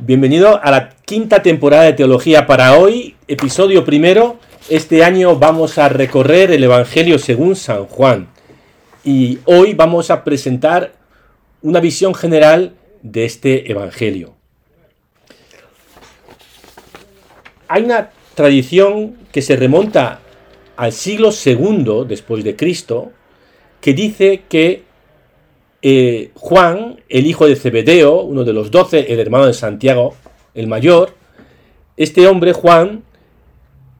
Bienvenido a la quinta temporada de Teología para hoy, episodio primero. Este año vamos a recorrer el Evangelio según San Juan. Y hoy vamos a presentar una visión general de este Evangelio. Hay una tradición que se remonta al siglo II después de Cristo, que dice que eh, Juan, el hijo de Zebedeo, uno de los doce, el hermano de Santiago, el mayor, este hombre, Juan,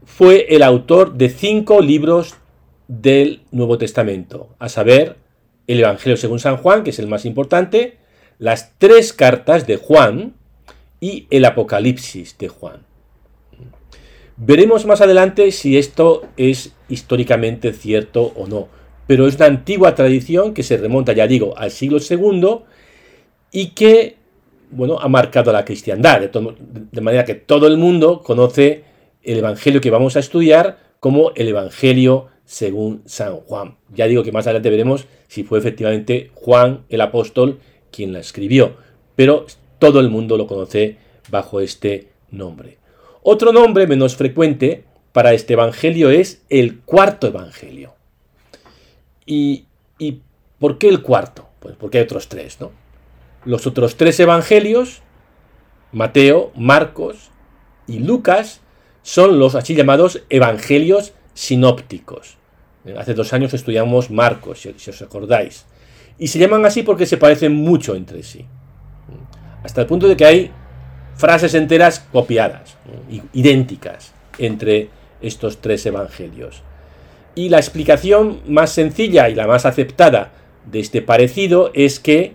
fue el autor de cinco libros del Nuevo Testamento, a saber, el Evangelio según San Juan, que es el más importante, las tres cartas de Juan y el Apocalipsis de Juan. Veremos más adelante si esto es históricamente cierto o no pero es una antigua tradición que se remonta, ya digo, al siglo II y que, bueno, ha marcado la cristiandad, de, manera que todo el mundo conoce el Evangelio que vamos a estudiar como el Evangelio según San Juan. Ya digo que más adelante veremos si fue efectivamente Juan el apóstol quien la escribió, pero todo el mundo lo conoce bajo este nombre. Otro nombre menos frecuente para este Evangelio es el cuarto Evangelio. ¿Y, por qué el cuarto? Pues porque hay otros tres, ¿no? Los otros tres evangelios, Mateo, Marcos y Lucas, son los así llamados evangelios sinópticos. Hace dos años estudiamos Marcos, si os acordáis. Y se llaman así porque se parecen mucho entre sí. Hasta el punto de que hay frases enteras copiadas, idénticas, entre estos tres evangelios. Y la explicación más sencilla y la más aceptada de este parecido es que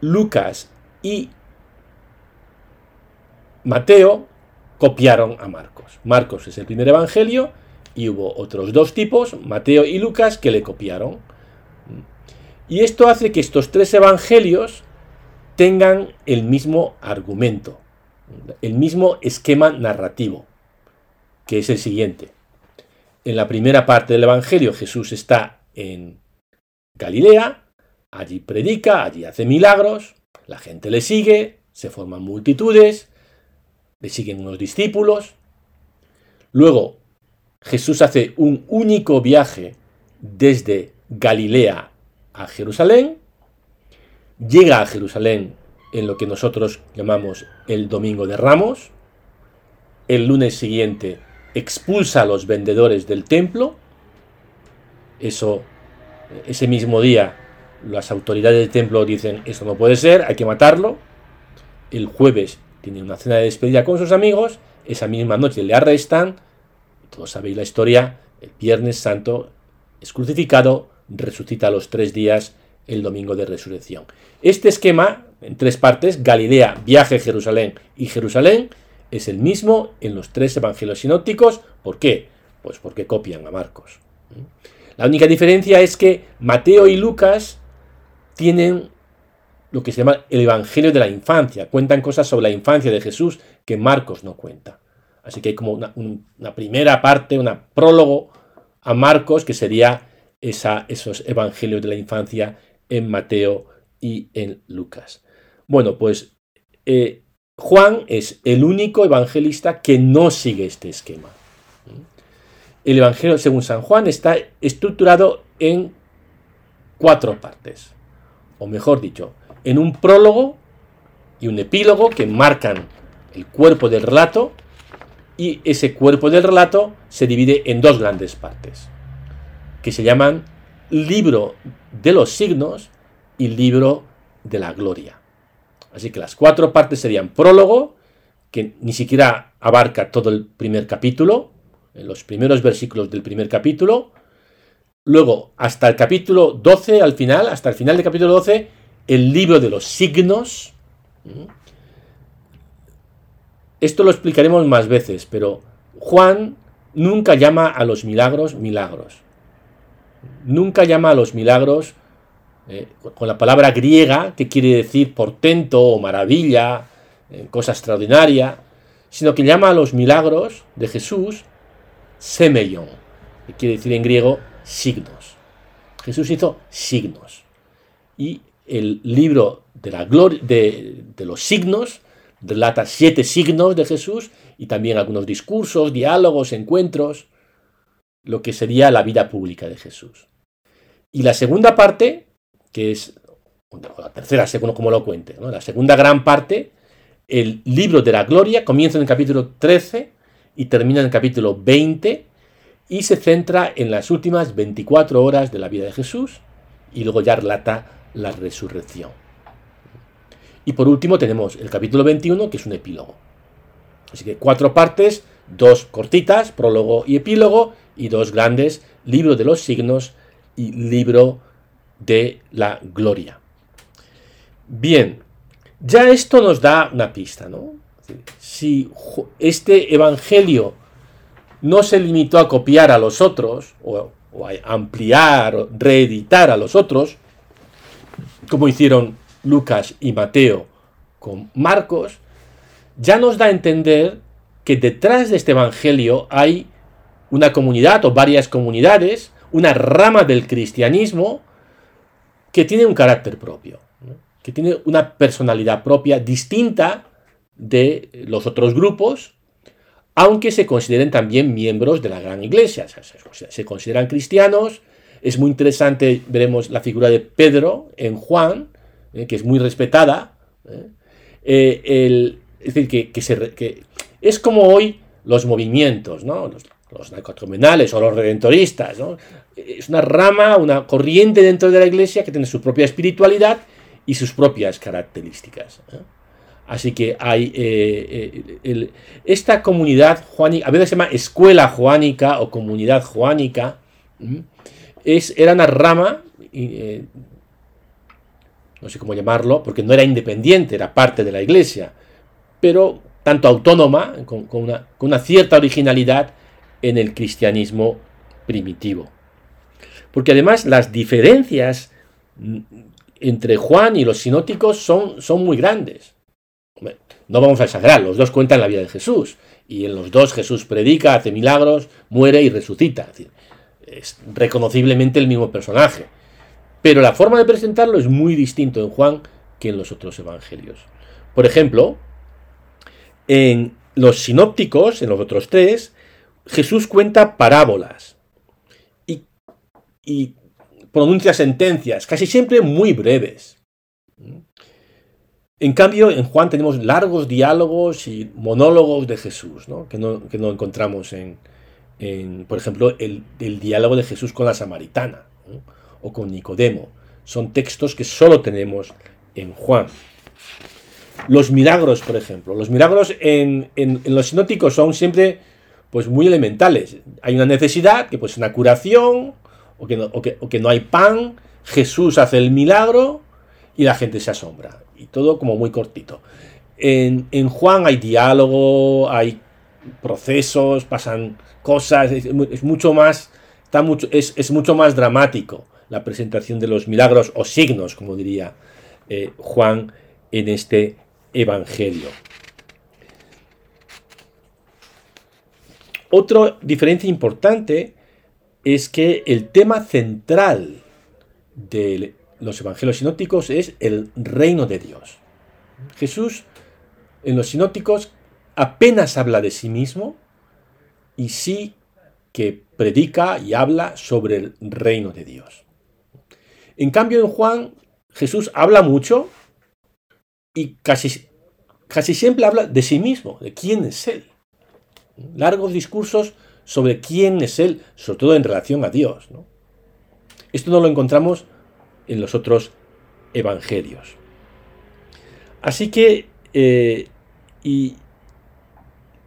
Lucas y Mateo copiaron a Marcos. Marcos es el primer evangelio y hubo otros dos tipos, Mateo y Lucas, que le copiaron. Y esto hace que estos tres evangelios tengan el mismo argumento, el mismo esquema narrativo, que es el siguiente en la primera parte del Evangelio Jesús está en Galilea, allí predica, allí hace milagros, la gente le sigue, se forman multitudes, le siguen unos discípulos. Luego Jesús hace un único viaje desde Galilea a Jerusalén, llega a Jerusalén en lo que nosotros llamamos el Domingo de Ramos, el lunes siguiente expulsa a los vendedores del templo. Eso, ese mismo día, las autoridades del templo dicen, eso no puede ser, hay que matarlo. El jueves tiene una cena de despedida con sus amigos, esa misma noche le arrestan, todos sabéis la historia, el viernes santo es crucificado, resucita a los tres días el domingo de resurrección. Este esquema, en tres partes, Galilea, viaje a Jerusalén y Jerusalén, es el mismo en los tres evangelios sinópticos. ¿Por qué? Pues porque copian a Marcos. La única diferencia es que Mateo y Lucas tienen lo que se llama el Evangelio de la infancia. Cuentan cosas sobre la infancia de Jesús que Marcos no cuenta. Así que hay como una, primera parte, un prólogo a Marcos, que sería esa, esos Evangelios de la infancia en Mateo y en Lucas. Bueno, pues eh, Juan es el único evangelista que no sigue este esquema. El Evangelio según San Juan está estructurado en cuatro partes, o mejor dicho, en un prólogo y un epílogo que marcan el cuerpo del relato y ese cuerpo del relato se divide en dos grandes partes, que se llaman libro de los signos y libro de la gloria. Así que las cuatro partes serían prólogo, que ni siquiera abarca todo el primer capítulo, en los primeros versículos del primer capítulo. Luego, hasta el capítulo 12, al final, hasta el final del capítulo 12, el libro de los signos. Esto lo explicaremos más veces, pero Juan nunca llama a los milagros milagros. Nunca llama a los milagros eh, con la palabra griega que quiere decir portento o maravilla, eh, cosa extraordinaria, sino que llama a los milagros de Jesús semeion, que quiere decir en griego signos. Jesús hizo signos. Y el libro de, la gloria, de, los signos relata siete signos de Jesús y también algunos discursos, diálogos, encuentros, lo que sería la vida pública de Jesús. Y la segunda parte, que es la tercera, según como lo cuente, la segunda gran parte, el libro de la gloria, comienza en el capítulo 13 y termina en el capítulo 20 y se centra en las últimas 24 horas de la vida de Jesús y luego ya relata la resurrección. Y por último tenemos el capítulo 21, que es un epílogo. Así que cuatro partes, dos cortitas, prólogo y epílogo, y dos grandes, libro de los signos y libro de la gloria. Bien, ya esto nos da una pista, ¿no? Si este evangelio no se limitó a copiar a los otros, o, a ampliar, o reeditar a los otros, como hicieron Lucas y Mateo con Marcos, ya nos da a entender que detrás de este evangelio hay una comunidad o varias comunidades, una rama del cristianismo que tiene un carácter propio, que tiene una personalidad propia distinta de los otros grupos, aunque se consideren también miembros de la gran iglesia, se consideran cristianos. Es muy interesante, veremos la figura de Pedro en Juan, eh, que es muy respetada. Eh, eh, es decir, que, es como hoy los movimientos, ¿no? los, los o los redentoristas. Es una rama, una corriente dentro de la iglesia que tiene su propia espiritualidad y sus propias características. Así que hay eh, eh, esta comunidad juánica, a veces se llama escuela juánica o comunidad juánica, es, era una rama, eh, no sé cómo llamarlo, porque no era independiente, era parte de la iglesia, pero tanto autónoma, con, con una cierta originalidad en el cristianismo primitivo. Porque además las diferencias entre Juan y los sinóticos son, son muy grandes. No vamos a exagerar, los dos cuentan la vida de Jesús. Y en los dos Jesús predica, hace milagros, muere y resucita. Es, reconociblemente el mismo personaje. Pero la forma de presentarlo es muy distinto en Juan que en los otros evangelios. Por ejemplo, en los sinópticos, en los otros tres, Jesús cuenta parábolas y, pronuncia sentencias, casi siempre muy breves. En cambio, en Juan tenemos largos diálogos y monólogos de Jesús, que, no, encontramos en, por ejemplo, el, diálogo de Jesús con la samaritana o con Nicodemo. Son textos que solo tenemos en Juan. Los milagros, por ejemplo. Los milagros en, los sinóticos son siempre pues, muy elementales. Hay una necesidad, que pues una curación, o que, o que no hay pan, Jesús hace el milagro y la gente se asombra y todo como muy cortito. En, Juan hay diálogo, hay procesos, pasan cosas, es, mucho más, está mucho, es, mucho más dramático la presentación de los milagros o signos, como diría eh, Juan en este Evangelio. Otra diferencia importante es que el tema central del los evangelios sinópticos es el reino de Dios. Jesús en los sinópticos apenas habla de sí mismo y sí que predica y habla sobre el reino de Dios. En cambio en Juan Jesús habla mucho y casi, casi siempre habla de sí mismo, de quién es Él. Largos discursos sobre quién es Él, sobre todo en relación a Dios. Esto no lo encontramos en los otros evangelios. Así que, eh, y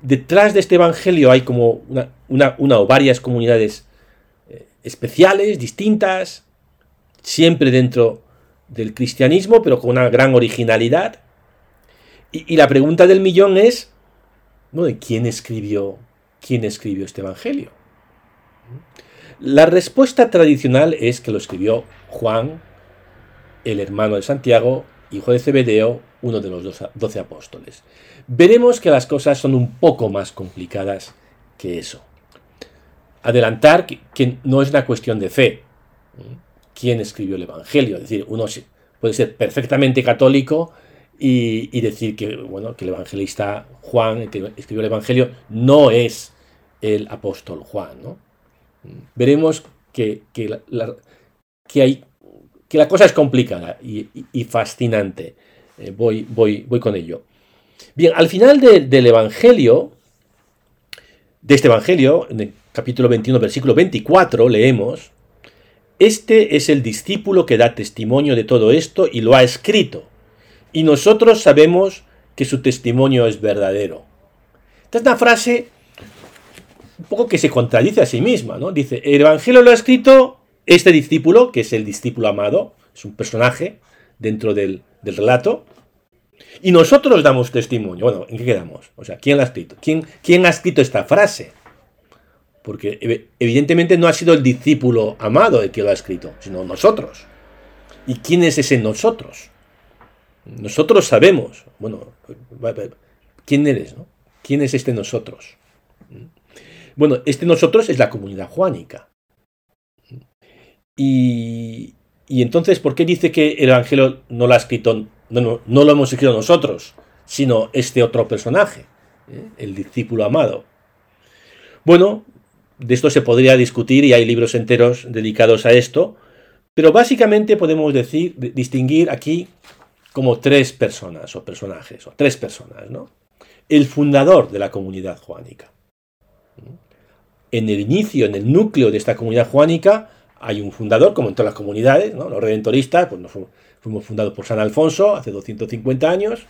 detrás de este evangelio hay como una, o varias comunidades eh, especiales, distintas, siempre dentro del cristianismo, pero con una gran originalidad. Y, la pregunta del millón es, ¿de quién escribió, quién escribió este evangelio? La respuesta tradicional es que lo escribió Juan el hermano de Santiago, hijo de Zebedeo, uno de los doce apóstoles. Veremos que las cosas son un poco más complicadas que eso. Adelantar que, no es una cuestión de fe. ¿Quién escribió el Evangelio? Es decir, uno puede ser perfectamente católico y, decir que, bueno, que el evangelista Juan, el que escribió el Evangelio, no es el apóstol Juan. ¿no? Veremos que, la, que, hay, que la cosa es complicada y, fascinante. Eh, voy, voy, voy con ello. Bien, al final del Evangelio, de este Evangelio, en el capítulo 21, versículo 24, leemos, Este es el discípulo que da testimonio de todo esto y lo ha escrito y nosotros sabemos que su testimonio es verdadero. Esta es una frase un poco que se contradice a sí misma, ¿no? Dice, el Evangelio lo ha escrito este discípulo, que es el discípulo amado, es un personaje dentro del, relato, y nosotros damos testimonio. Bueno, ¿en qué quedamos? O sea, ¿quién lo ha escrito? ¿Quién, quién ha escrito esta frase? Porque evidentemente no ha sido el discípulo amado el que lo ha escrito, sino nosotros. ¿Y quién es ese nosotros? Nosotros sabemos, bueno, ¿quién eres? ¿Quién es este nosotros? Bueno, este nosotros es la comunidad juánica. Y, entonces, ¿por qué dice que el Evangelio no lo ha escrito, no, no, lo hemos escrito nosotros, sino este otro personaje, ¿eh? el discípulo amado? Bueno, de esto se podría discutir y hay libros enteros dedicados a esto, pero básicamente podemos decir, distinguir aquí como tres personas o personajes, o tres personas, ¿no? El fundador de la comunidad juánica. En el inicio, en el núcleo de esta comunidad juánica, hay un fundador, como en todas las comunidades, ¿no? Los redentoristas, pues fuimos fundados por San Alfonso hace 250 años,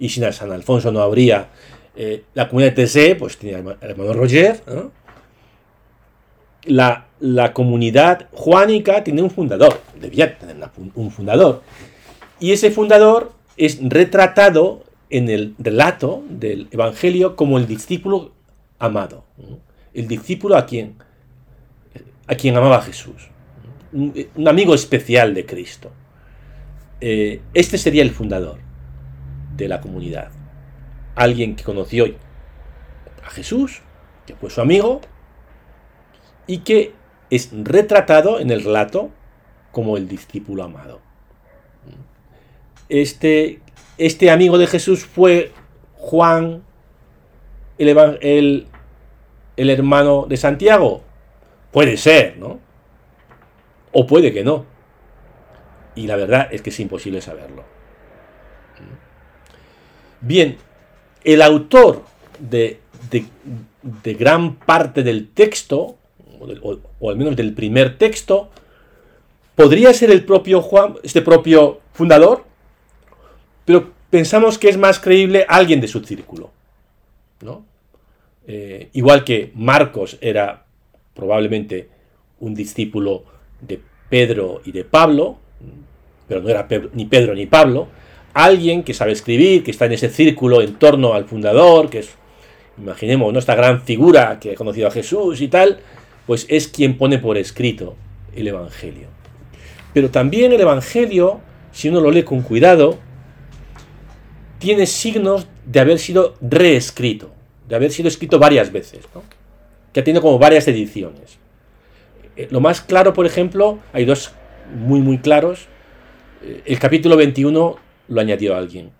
y sin San Alfonso no habría eh, la comunidad de TC, pues tenía el hermano Roger, la, la, comunidad juánica tiene un fundador, debía tener un fundador, y ese fundador es retratado en el relato del Evangelio como el discípulo amado, el discípulo a quien, a quien amaba Jesús, un, amigo especial de Cristo. Eh, este sería el fundador de la comunidad, alguien que conoció a Jesús, que fue su amigo, y que es retratado en el relato como el discípulo amado este, este amigo de Jesús fue Juan, el, el, hermano de Santiago. Puede ser, ¿no? O puede que no. Y la verdad es que es imposible saberlo. Bien, el autor de, de, gran parte del texto, o, o, al menos del primer texto, podría ser el propio Juan, este propio fundador, pero pensamos que es más creíble alguien de su círculo. ¿no? Eh, igual que Marcos era probablemente un discípulo de Pedro y de Pablo, pero no era ni Pedro ni Pablo, alguien que sabe escribir, que está en ese círculo en torno al fundador, que es, imaginemos, ¿no? esta gran figura que ha conocido a Jesús y tal, pues es quien pone por escrito el Evangelio. Pero también el Evangelio, si uno lo lee con cuidado, tiene signos de haber sido reescrito, de haber sido escrito varias veces, que ha tenido como varias ediciones. Eh, lo más claro, por ejemplo, hay dos muy, muy claros. Eh, el capítulo 21 lo añadió alguien,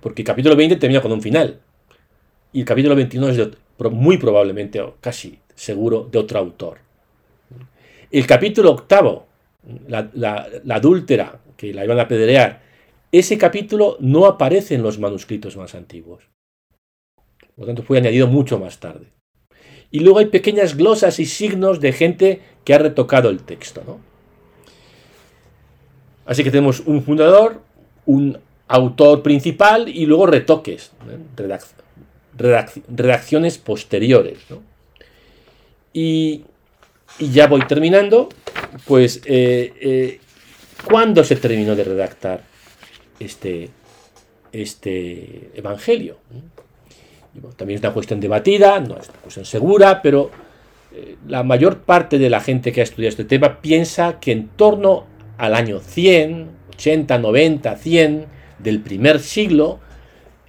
porque el capítulo 20 termina con un final, y el capítulo 21 es muy probablemente, o casi seguro, de otro autor. El capítulo octavo, la, la adúltera, que la iban a apedrear, ese capítulo no aparece en los manuscritos más antiguos. Por lo tanto, fue añadido mucho más tarde. Y luego hay pequeñas glosas y signos de gente que ha retocado el texto. ¿no? Así que tenemos un fundador, un autor principal y luego retoques, redacciones posteriores. Y, ya voy terminando. Pues, eh, eh, ¿cuándo se terminó de redactar este, este Evangelio. también es una cuestión debatida, no es una cuestión segura, pero eh, la mayor parte de la gente que ha estudiado este tema piensa que en torno al año 100, 80, 90, 100 del primer siglo,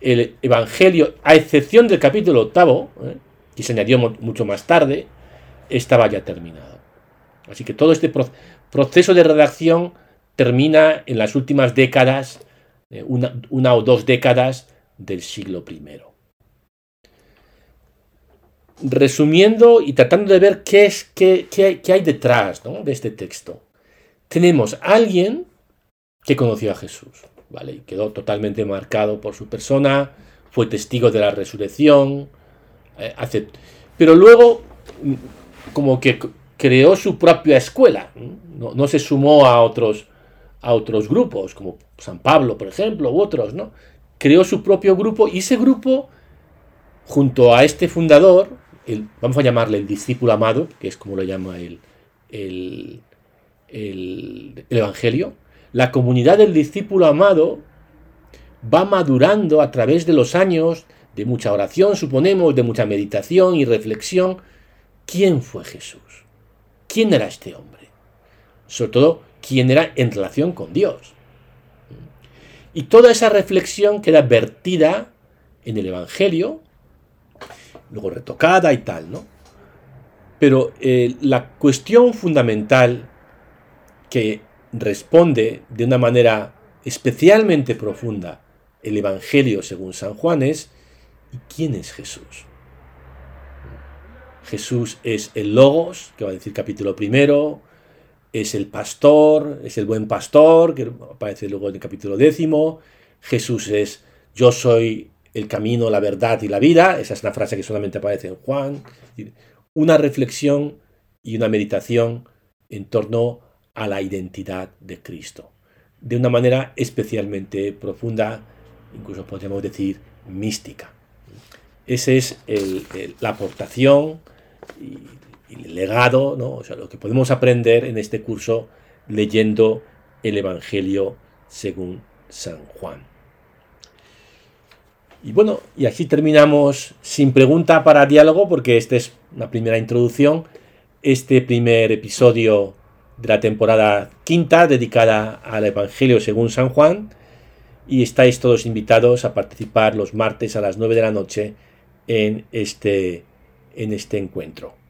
el Evangelio, a excepción del capítulo octavo, ¿eh? que se añadió mucho más tarde, estaba ya terminado. Así que todo este proceso de redacción termina en las últimas décadas eh, una, o dos décadas del siglo I. Resumiendo y tratando de ver qué, es, qué, qué, hay detrás de este texto, tenemos a alguien que conoció a Jesús, ¿vale? Y quedó totalmente marcado por su persona, fue testigo de la resurrección, eh, pero luego mm, como que creó su propia escuela, no, no se sumó a otros, a otros grupos, como San Pablo, por ejemplo, u otros, ¿no? Creó su propio grupo y ese grupo, junto a este fundador, el, vamos a llamarle el discípulo amado, que es como lo llama el, el, el, Evangelio, la comunidad del discípulo amado va madurando a través de los años de mucha oración, suponemos, de mucha meditación y reflexión. ¿Quién fue Jesús? ¿Quién era este hombre? Sobre todo, ¿quién era en relación con Dios? Y toda esa reflexión queda vertida en el Evangelio, luego retocada y tal, ¿no? Pero eh, la cuestión fundamental que responde de una manera especialmente profunda el Evangelio según San Juan es ¿y quién es Jesús? Jesús es el Logos, que va a decir capítulo primero, es el pastor, es el buen pastor, que aparece luego en el capítulo décimo. Jesús es yo soy el camino, la verdad y la vida. Esa es una frase que solamente aparece en Juan. Una reflexión y una meditación en torno a la identidad de Cristo. De una manera especialmente profunda, incluso podríamos decir mística. Esa es la aportación el legado, ¿no? o sea, lo que podemos aprender en este curso leyendo el Evangelio según San Juan. Y bueno, y así terminamos sin pregunta para diálogo, porque esta es una primera introducción, este primer episodio de la temporada quinta dedicada al Evangelio según San Juan, y estáis todos invitados a participar los martes a las 9 de la noche en este, en este encuentro.